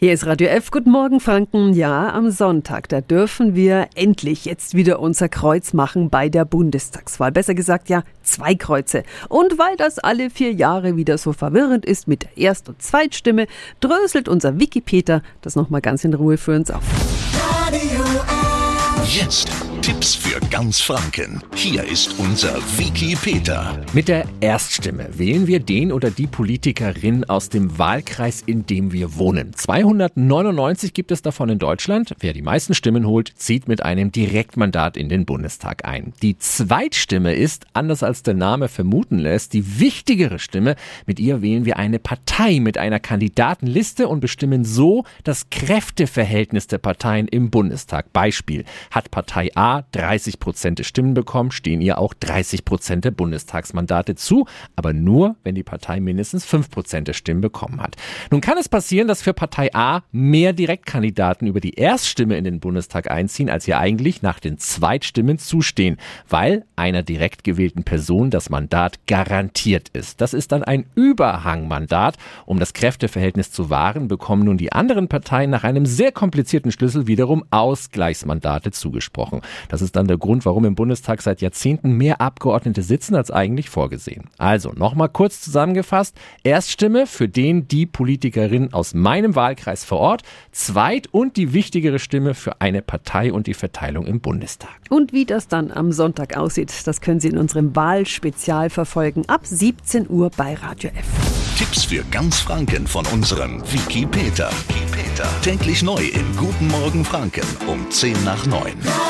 Hier ist Radio F. Guten Morgen, Franken. Ja, am Sonntag, da dürfen wir endlich jetzt wieder unser Kreuz machen bei der Bundestagswahl. Besser gesagt, ja, zwei Kreuze. Und weil das alle vier Jahre wieder so verwirrend ist mit der Erst- und Zweitstimme, dröselt unser Wikipeter das nochmal ganz in Ruhe für uns auf. Radio F. Jetzt Tipps für ganz Franken. Hier ist unser Wiki Peter. Mit der Erststimme wählen wir den oder die Politikerin aus dem Wahlkreis, in dem wir wohnen. 299 gibt es davon in Deutschland. Wer die meisten Stimmen holt, zieht mit einem Direktmandat in den Bundestag ein. Die Zweitstimme ist, anders als der Name vermuten lässt, die wichtigere Stimme. Mit ihr wählen wir eine Partei mit einer Kandidatenliste und bestimmen so das Kräfteverhältnis der Parteien im Bundestag. Beispiel. Hat Partei A 30 Prozent der Stimmen bekommen, stehen ihr auch 30 Prozent der Bundestagsmandate zu, aber nur, wenn die Partei mindestens 5 Prozent der Stimmen bekommen hat. Nun kann es passieren, dass für Partei A mehr Direktkandidaten über die Erststimme in den Bundestag einziehen, als ihr eigentlich nach den Zweitstimmen zustehen, weil einer direkt gewählten Person das Mandat garantiert ist. Das ist dann ein Überhangmandat. Um das Kräfteverhältnis zu wahren, bekommen nun die anderen Parteien nach einem sehr komplizierten Schlüssel wiederum Ausgleichsmandate zugesprochen. Das ist dann der Grund, warum im Bundestag seit Jahrzehnten mehr Abgeordnete sitzen als eigentlich vorgesehen. Also nochmal kurz zusammengefasst. Erststimme für den, die Politikerin aus meinem Wahlkreis vor Ort. Zweit und die wichtigere Stimme für eine Partei und die Verteilung im Bundestag. Und wie das dann am Sonntag aussieht, das können Sie in unserem Wahlspezial verfolgen ab 17 Uhr bei Radio F. Tipps für ganz Franken von unserem Wiki Peter. Wiki Peter. Täglich neu im Guten Morgen Franken um 10 nach 9. Radio